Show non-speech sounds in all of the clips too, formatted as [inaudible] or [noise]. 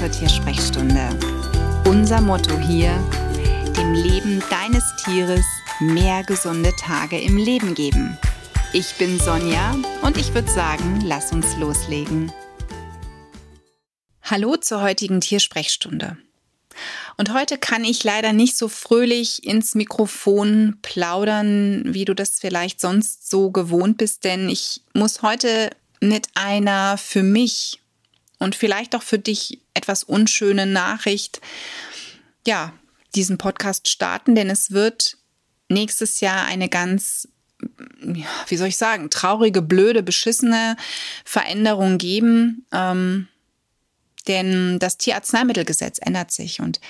zur Tiersprechstunde. Unser Motto hier, dem Leben deines Tieres mehr gesunde Tage im Leben geben. Ich bin Sonja und ich würde sagen, lass uns loslegen. Hallo zur heutigen Tiersprechstunde. Und heute kann ich leider nicht so fröhlich ins Mikrofon plaudern, wie du das vielleicht sonst so gewohnt bist, denn ich muss heute mit einer für mich und vielleicht auch für dich etwas unschöne Nachricht, ja, diesen Podcast starten, denn es wird nächstes Jahr eine ganz, wie soll ich sagen, traurige, blöde, beschissene Veränderung geben. Ähm, denn das Tierarzneimittelgesetz ändert sich. Und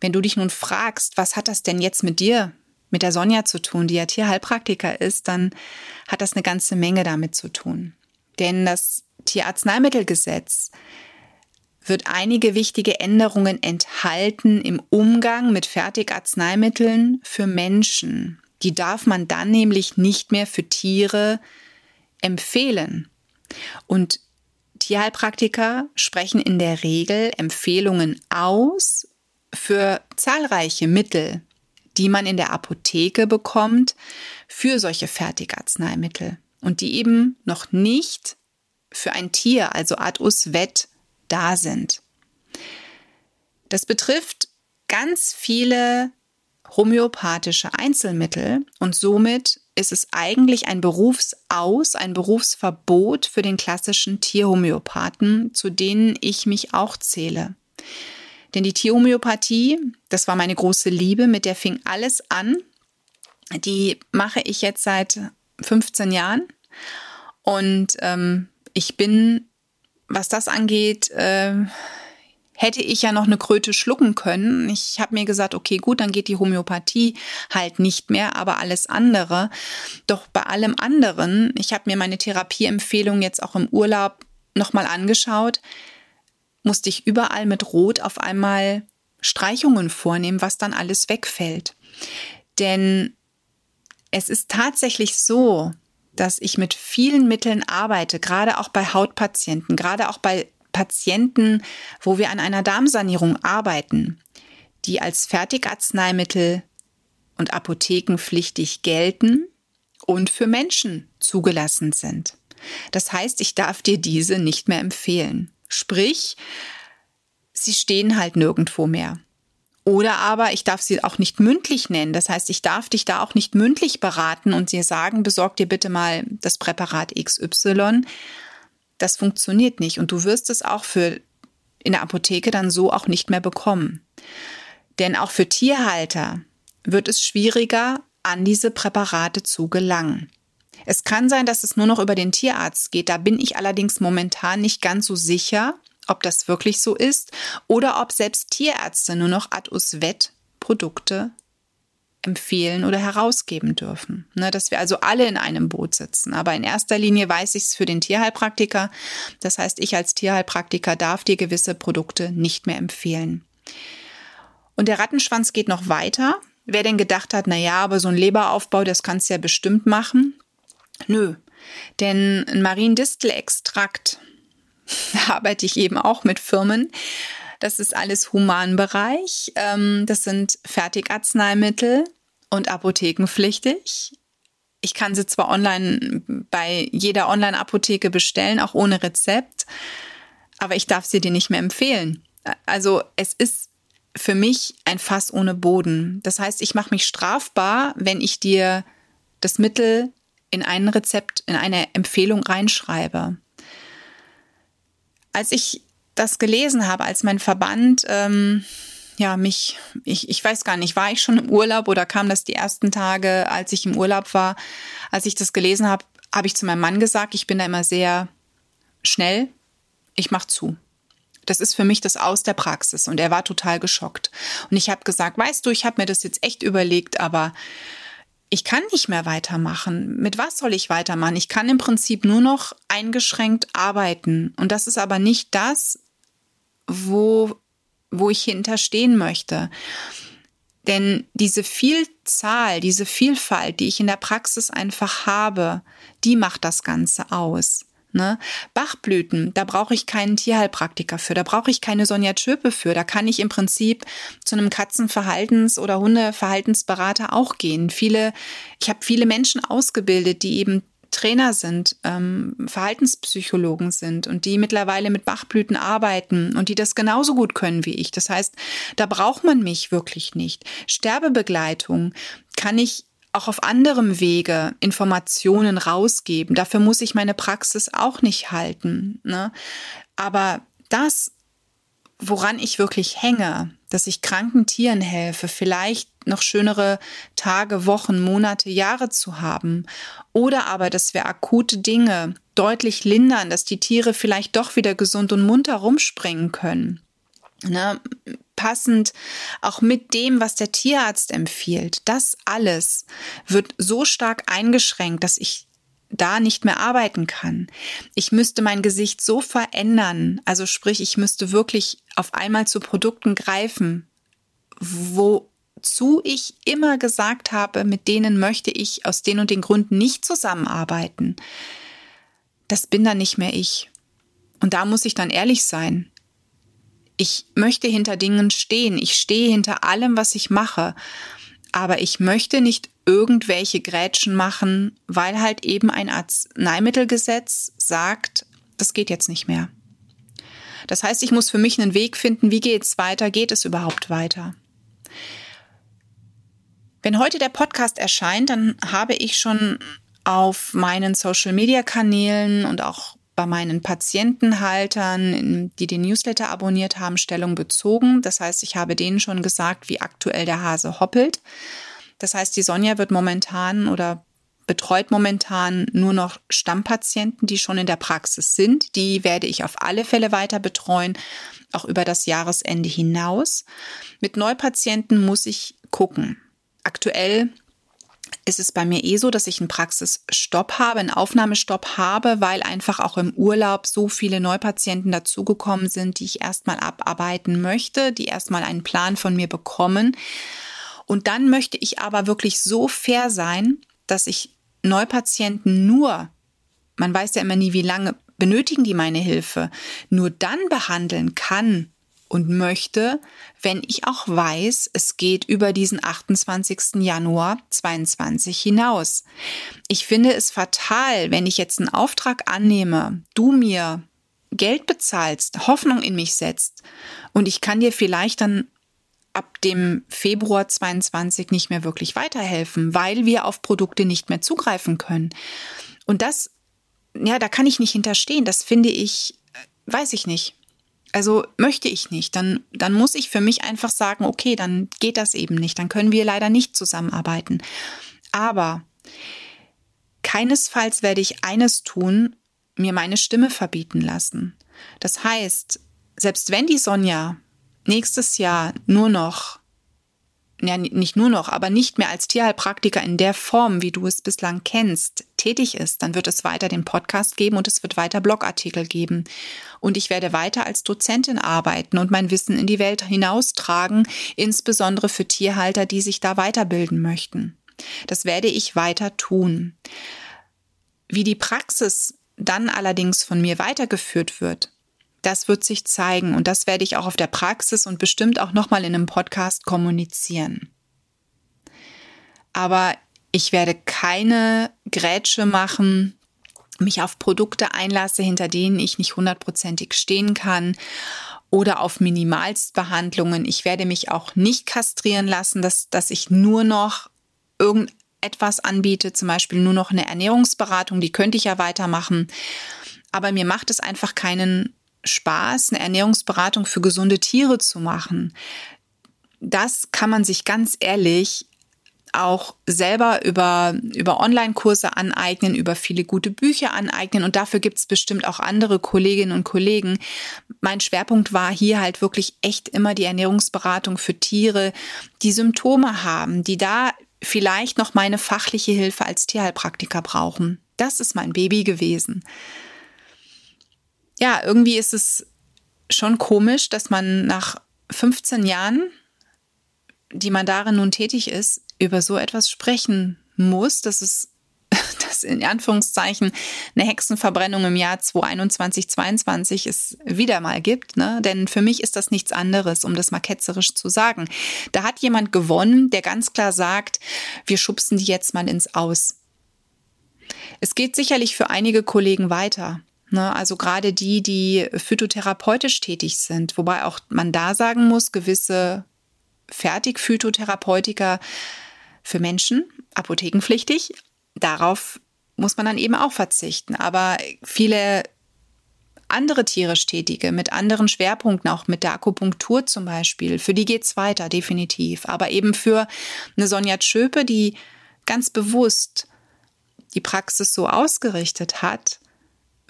wenn du dich nun fragst, was hat das denn jetzt mit dir, mit der Sonja zu tun, die ja Tierheilpraktiker ist, dann hat das eine ganze Menge damit zu tun. Denn das Tierarzneimittelgesetz wird einige wichtige Änderungen enthalten im Umgang mit Fertigarzneimitteln für Menschen. Die darf man dann nämlich nicht mehr für Tiere empfehlen. Und Tierheilpraktiker sprechen in der Regel Empfehlungen aus für zahlreiche Mittel, die man in der Apotheke bekommt für solche Fertigarzneimittel und die eben noch nicht für ein Tier, also ad us vet, da sind. Das betrifft ganz viele homöopathische Einzelmittel und somit ist es eigentlich ein Berufsaus, ein Berufsverbot für den klassischen Tierhomöopathen, zu denen ich mich auch zähle. Denn die Tierhomöopathie, das war meine große Liebe, mit der fing alles an. Die mache ich jetzt seit 15 Jahren und ähm, ich bin, was das angeht, äh, hätte ich ja noch eine Kröte schlucken können. Ich habe mir gesagt, okay, gut, dann geht die Homöopathie halt nicht mehr, aber alles andere. Doch bei allem anderen, ich habe mir meine Therapieempfehlung jetzt auch im Urlaub nochmal angeschaut, musste ich überall mit Rot auf einmal Streichungen vornehmen, was dann alles wegfällt. Denn es ist tatsächlich so, dass ich mit vielen Mitteln arbeite, gerade auch bei Hautpatienten, gerade auch bei Patienten, wo wir an einer Darmsanierung arbeiten, die als Fertigarzneimittel und apothekenpflichtig gelten und für Menschen zugelassen sind. Das heißt, ich darf dir diese nicht mehr empfehlen. Sprich, sie stehen halt nirgendwo mehr. Oder aber ich darf sie auch nicht mündlich nennen. Das heißt, ich darf dich da auch nicht mündlich beraten und dir sagen, besorg dir bitte mal das Präparat XY. Das funktioniert nicht. Und du wirst es auch für in der Apotheke dann so auch nicht mehr bekommen. Denn auch für Tierhalter wird es schwieriger, an diese Präparate zu gelangen. Es kann sein, dass es nur noch über den Tierarzt geht. Da bin ich allerdings momentan nicht ganz so sicher ob das wirklich so ist oder ob selbst Tierärzte nur noch ad us vet Produkte empfehlen oder herausgeben dürfen. Ne, dass wir also alle in einem Boot sitzen. Aber in erster Linie weiß ich es für den Tierheilpraktiker. Das heißt, ich als Tierheilpraktiker darf dir gewisse Produkte nicht mehr empfehlen. Und der Rattenschwanz geht noch weiter. Wer denn gedacht hat, na ja, aber so ein Leberaufbau, das kannst du ja bestimmt machen. Nö. Denn ein Mariendistelextrakt arbeite ich eben auch mit Firmen. Das ist alles Humanbereich. Ähm, das sind Fertigarzneimittel und apothekenpflichtig. Ich kann sie zwar online bei jeder Online-Apotheke bestellen, auch ohne Rezept, aber ich darf sie dir nicht mehr empfehlen. Also es ist für mich ein Fass ohne Boden. Das heißt, ich mache mich strafbar, wenn ich dir das Mittel in ein Rezept, in eine Empfehlung reinschreibe als ich das gelesen habe, als mein Verband ähm, ja mich, ich, ich weiß gar nicht, war ich schon im Urlaub oder kam das die ersten Tage, als ich im Urlaub war, als ich das gelesen habe, habe ich zu meinem Mann gesagt, ich bin da immer sehr schnell, ich mach zu. Das ist für mich das Aus der Praxis und er war total geschockt. Und ich habe gesagt, weißt du, ich habe mir das jetzt echt überlegt, aber ich kann nicht mehr weitermachen. Mit was soll ich weitermachen? Ich kann im Prinzip nur noch eingeschränkt arbeiten. Und das ist aber nicht das, wo, wo ich hinterstehen möchte. Denn diese Vielzahl, diese Vielfalt, die ich in der Praxis einfach habe, die macht das Ganze aus. Ne? Bachblüten, da brauche ich keinen Tierheilpraktiker für, da brauche ich keine Sonja Tschöpe für. Da kann ich im Prinzip zu einem Katzenverhaltens- oder Hundeverhaltensberater auch gehen. Viele, ich habe viele Menschen ausgebildet, die eben Trainer sind, ähm, Verhaltenspsychologen sind und die mittlerweile mit Bachblüten arbeiten und die das genauso gut können wie ich. Das heißt, da braucht man mich wirklich nicht. Sterbebegleitung kann ich auch auf anderem Wege Informationen rausgeben. Dafür muss ich meine Praxis auch nicht halten. Ne? Aber das, woran ich wirklich hänge, dass ich kranken Tieren helfe, vielleicht noch schönere Tage, Wochen, Monate, Jahre zu haben. Oder aber, dass wir akute Dinge deutlich lindern, dass die Tiere vielleicht doch wieder gesund und munter rumspringen können. Ne, passend auch mit dem, was der Tierarzt empfiehlt. Das alles wird so stark eingeschränkt, dass ich da nicht mehr arbeiten kann. Ich müsste mein Gesicht so verändern, also sprich, ich müsste wirklich auf einmal zu Produkten greifen, wozu ich immer gesagt habe, mit denen möchte ich aus den und den Gründen nicht zusammenarbeiten. Das bin dann nicht mehr ich. Und da muss ich dann ehrlich sein. Ich möchte hinter Dingen stehen. Ich stehe hinter allem, was ich mache. Aber ich möchte nicht irgendwelche Grätschen machen, weil halt eben ein Arzneimittelgesetz sagt, das geht jetzt nicht mehr. Das heißt, ich muss für mich einen Weg finden, wie geht es weiter? Geht es überhaupt weiter? Wenn heute der Podcast erscheint, dann habe ich schon auf meinen Social-Media-Kanälen und auch bei meinen Patientenhaltern, die den Newsletter abonniert haben, Stellung bezogen. Das heißt, ich habe denen schon gesagt, wie aktuell der Hase hoppelt. Das heißt, die Sonja wird momentan oder betreut momentan nur noch Stammpatienten, die schon in der Praxis sind. Die werde ich auf alle Fälle weiter betreuen, auch über das Jahresende hinaus. Mit Neupatienten muss ich gucken. Aktuell ist es bei mir eh so, dass ich einen Praxisstopp habe, einen Aufnahmestopp habe, weil einfach auch im Urlaub so viele Neupatienten dazugekommen sind, die ich erstmal abarbeiten möchte, die erstmal einen Plan von mir bekommen. Und dann möchte ich aber wirklich so fair sein, dass ich Neupatienten nur, man weiß ja immer nie, wie lange benötigen die meine Hilfe, nur dann behandeln kann, und möchte, wenn ich auch weiß, es geht über diesen 28. Januar 22 hinaus. Ich finde es fatal, wenn ich jetzt einen Auftrag annehme, du mir Geld bezahlst, Hoffnung in mich setzt und ich kann dir vielleicht dann ab dem Februar 22 nicht mehr wirklich weiterhelfen, weil wir auf Produkte nicht mehr zugreifen können. Und das, ja, da kann ich nicht hinterstehen. Das finde ich, weiß ich nicht. Also möchte ich nicht. Dann, dann muss ich für mich einfach sagen, okay, dann geht das eben nicht. Dann können wir leider nicht zusammenarbeiten. Aber keinesfalls werde ich eines tun, mir meine Stimme verbieten lassen. Das heißt, selbst wenn die Sonja nächstes Jahr nur noch ja, nicht nur noch, aber nicht mehr als Tierheilpraktiker in der Form, wie du es bislang kennst, tätig ist, dann wird es weiter den Podcast geben und es wird weiter Blogartikel geben. Und ich werde weiter als Dozentin arbeiten und mein Wissen in die Welt hinaustragen, insbesondere für Tierhalter, die sich da weiterbilden möchten. Das werde ich weiter tun. Wie die Praxis dann allerdings von mir weitergeführt wird, das wird sich zeigen und das werde ich auch auf der Praxis und bestimmt auch nochmal in einem Podcast kommunizieren. Aber ich werde keine Grätsche machen, mich auf Produkte einlasse, hinter denen ich nicht hundertprozentig stehen kann oder auf Minimalstbehandlungen. Ich werde mich auch nicht kastrieren lassen, dass, dass ich nur noch irgendetwas anbiete, zum Beispiel nur noch eine Ernährungsberatung, die könnte ich ja weitermachen. Aber mir macht es einfach keinen Spaß, eine Ernährungsberatung für gesunde Tiere zu machen. Das kann man sich ganz ehrlich auch selber über, über Online-Kurse aneignen, über viele gute Bücher aneignen und dafür gibt es bestimmt auch andere Kolleginnen und Kollegen. Mein Schwerpunkt war hier halt wirklich echt immer die Ernährungsberatung für Tiere, die Symptome haben, die da vielleicht noch meine fachliche Hilfe als Tierheilpraktiker brauchen. Das ist mein Baby gewesen ja, irgendwie ist es schon komisch, dass man nach 15 Jahren, die man darin nun tätig ist, über so etwas sprechen muss. Das ist, [laughs] dass in Anführungszeichen eine Hexenverbrennung im Jahr 2021, 2022 es wieder mal gibt. Ne? Denn für mich ist das nichts anderes, um das mal ketzerisch zu sagen. Da hat jemand gewonnen, der ganz klar sagt, wir schubsen die jetzt mal ins Aus. Es geht sicherlich für einige Kollegen weiter. Ne? Also gerade die, die phytotherapeutisch tätig sind, wobei auch man da sagen muss, gewisse Fertig-Phytotherapeutika für Menschen, apothekenpflichtig, darauf muss man dann eben auch verzichten. Aber viele andere tierisch Tätige mit anderen Schwerpunkten, auch mit der Akupunktur zum Beispiel, für die geht's weiter, definitiv. Aber eben für eine Sonja Schöpe, die ganz bewusst die Praxis so ausgerichtet hat,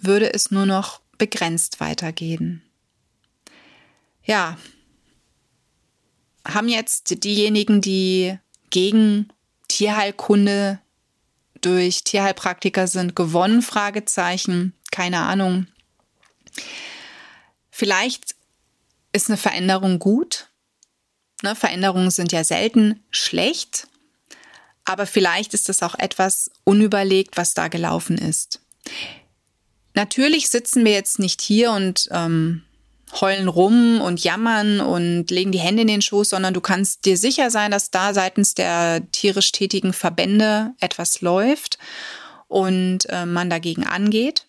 würde es nur noch begrenzt weitergehen. Ja, haben jetzt diejenigen, die gegen Tierheilkunde durch Tierheilpraktiker sind, gewonnen? Fragezeichen. Keine Ahnung. Vielleicht ist eine Veränderung gut. Ne, Veränderungen sind ja selten schlecht, aber vielleicht ist es auch etwas unüberlegt, was da gelaufen ist. Natürlich sitzen wir jetzt nicht hier und ähm, heulen rum und jammern und legen die Hände in den Schoß, sondern du kannst dir sicher sein, dass da seitens der tierisch tätigen Verbände etwas läuft und äh, man dagegen angeht.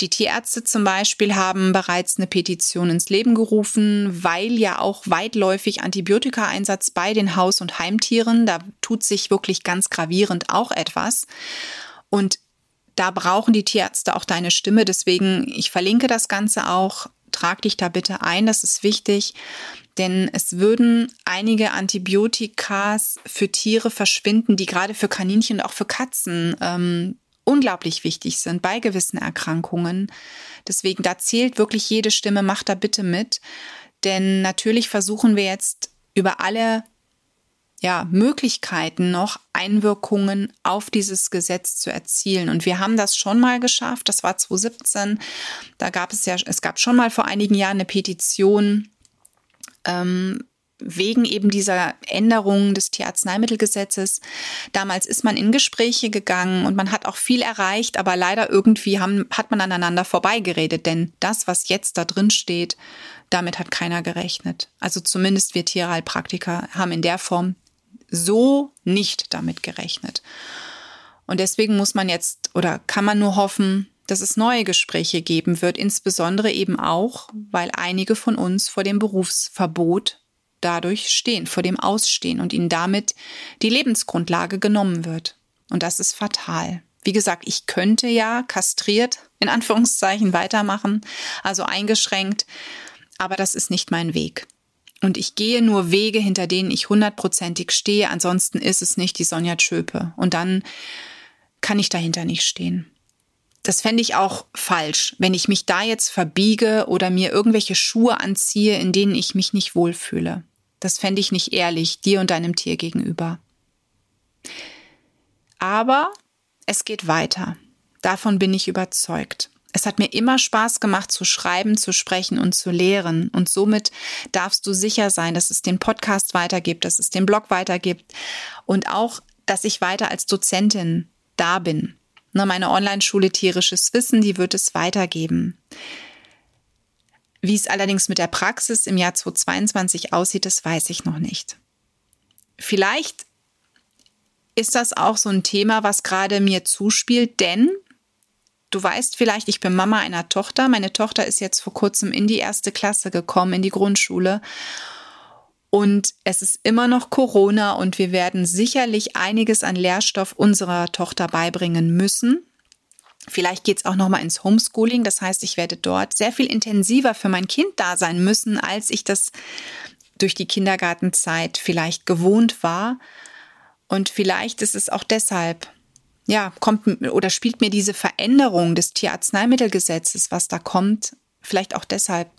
Die Tierärzte zum Beispiel haben bereits eine Petition ins Leben gerufen, weil ja auch weitläufig Antibiotikaeinsatz bei den Haus- und Heimtieren, da tut sich wirklich ganz gravierend auch etwas. Und da brauchen die Tierärzte auch deine Stimme. Deswegen, ich verlinke das Ganze auch trag dich da bitte ein, das ist wichtig, denn es würden einige Antibiotikas für Tiere verschwinden, die gerade für Kaninchen und auch für Katzen ähm, unglaublich wichtig sind bei gewissen Erkrankungen. Deswegen, da zählt wirklich jede Stimme, macht da bitte mit. Denn natürlich versuchen wir jetzt über alle ja, Möglichkeiten noch Einwirkungen auf dieses Gesetz zu erzielen. Und wir haben das schon mal geschafft. Das war 2017. Da gab es ja, es gab schon mal vor einigen Jahren eine Petition ähm, wegen eben dieser Änderung des Tierarzneimittelgesetzes. Damals ist man in Gespräche gegangen und man hat auch viel erreicht, aber leider irgendwie haben, hat man aneinander vorbeigeredet, denn das, was jetzt da drin steht, damit hat keiner gerechnet. Also zumindest wir Tierheilpraktiker haben in der Form so nicht damit gerechnet. Und deswegen muss man jetzt oder kann man nur hoffen, dass es neue Gespräche geben wird, insbesondere eben auch, weil einige von uns vor dem Berufsverbot dadurch stehen, vor dem Ausstehen und ihnen damit die Lebensgrundlage genommen wird. Und das ist fatal. Wie gesagt, ich könnte ja kastriert in Anführungszeichen weitermachen, also eingeschränkt, aber das ist nicht mein Weg. Und ich gehe nur Wege, hinter denen ich hundertprozentig stehe. Ansonsten ist es nicht die Sonja Tschöpe. Und dann kann ich dahinter nicht stehen. Das fände ich auch falsch, wenn ich mich da jetzt verbiege oder mir irgendwelche Schuhe anziehe, in denen ich mich nicht wohlfühle. Das fände ich nicht ehrlich dir und deinem Tier gegenüber. Aber es geht weiter. Davon bin ich überzeugt. Es hat mir immer Spaß gemacht zu schreiben, zu sprechen und zu lehren. Und somit darfst du sicher sein, dass es den Podcast weitergibt, dass es den Blog weitergibt und auch, dass ich weiter als Dozentin da bin. Ne, meine Online-Schule Tierisches Wissen, die wird es weitergeben. Wie es allerdings mit der Praxis im Jahr 2022 aussieht, das weiß ich noch nicht. Vielleicht ist das auch so ein Thema, was gerade mir zuspielt, denn Du weißt vielleicht, ich bin Mama einer Tochter. Meine Tochter ist jetzt vor kurzem in die erste Klasse gekommen, in die Grundschule. Und es ist immer noch Corona und wir werden sicherlich einiges an Lehrstoff unserer Tochter beibringen müssen. Vielleicht geht es auch noch mal ins Homeschooling. Das heißt, ich werde dort sehr viel intensiver für mein Kind da sein müssen, als ich das durch die Kindergartenzeit vielleicht gewohnt war. Und vielleicht ist es auch deshalb ja, kommt oder spielt mir diese Veränderung des Tierarzneimittelgesetzes, was da kommt, vielleicht auch deshalb,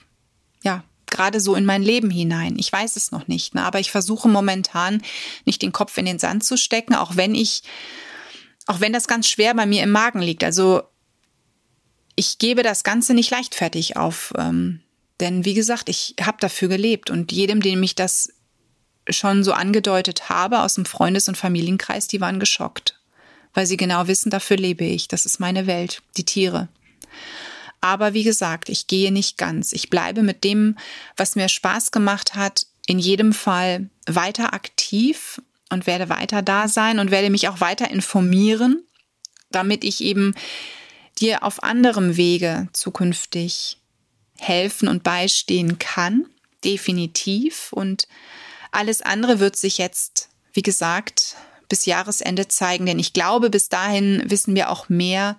ja, gerade so in mein Leben hinein. Ich weiß es noch nicht, ne? aber ich versuche momentan nicht den Kopf in den Sand zu stecken, auch wenn ich, auch wenn das ganz schwer bei mir im Magen liegt. Also ich gebe das Ganze nicht leichtfertig auf, ähm, denn wie gesagt, ich habe dafür gelebt und jedem, dem ich das schon so angedeutet habe aus dem Freundes- und Familienkreis, die waren geschockt weil sie genau wissen, dafür lebe ich, das ist meine Welt, die Tiere. Aber wie gesagt, ich gehe nicht ganz. Ich bleibe mit dem, was mir Spaß gemacht hat, in jedem Fall weiter aktiv und werde weiter da sein und werde mich auch weiter informieren, damit ich eben dir auf anderem Wege zukünftig helfen und beistehen kann. Definitiv. Und alles andere wird sich jetzt, wie gesagt, bis Jahresende zeigen, denn ich glaube, bis dahin wissen wir auch mehr,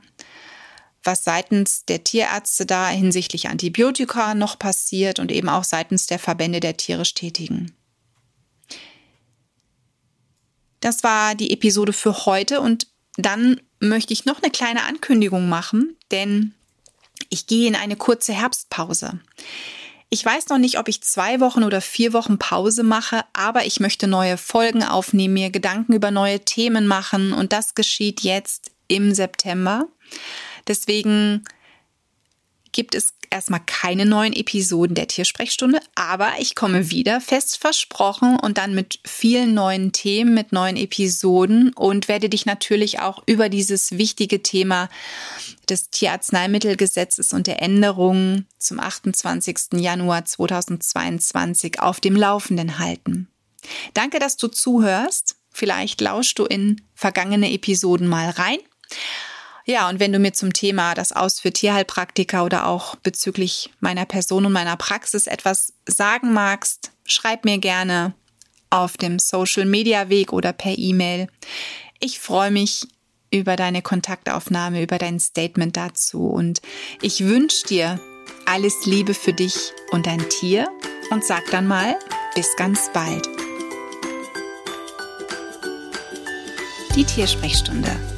was seitens der Tierärzte da hinsichtlich Antibiotika noch passiert und eben auch seitens der Verbände der tierisch Tätigen. Das war die Episode für heute und dann möchte ich noch eine kleine Ankündigung machen, denn ich gehe in eine kurze Herbstpause. Ich weiß noch nicht, ob ich zwei Wochen oder vier Wochen Pause mache, aber ich möchte neue Folgen aufnehmen, mir Gedanken über neue Themen machen und das geschieht jetzt im September. Deswegen gibt es erstmal keine neuen Episoden der Tiersprechstunde, aber ich komme wieder, fest versprochen, und dann mit vielen neuen Themen, mit neuen Episoden und werde dich natürlich auch über dieses wichtige Thema des Tierarzneimittelgesetzes und der Änderungen zum 28. Januar 2022 auf dem Laufenden halten. Danke, dass du zuhörst. Vielleicht lauschst du in vergangene Episoden mal rein. Ja, und wenn du mir zum Thema das Aus für Tierheilpraktiker oder auch bezüglich meiner Person und meiner Praxis etwas sagen magst, schreib mir gerne auf dem Social Media Weg oder per E-Mail. Ich freue mich über deine Kontaktaufnahme, über dein Statement dazu und ich wünsche dir alles Liebe für dich und dein Tier und sag dann mal bis ganz bald. Die Tiersprechstunde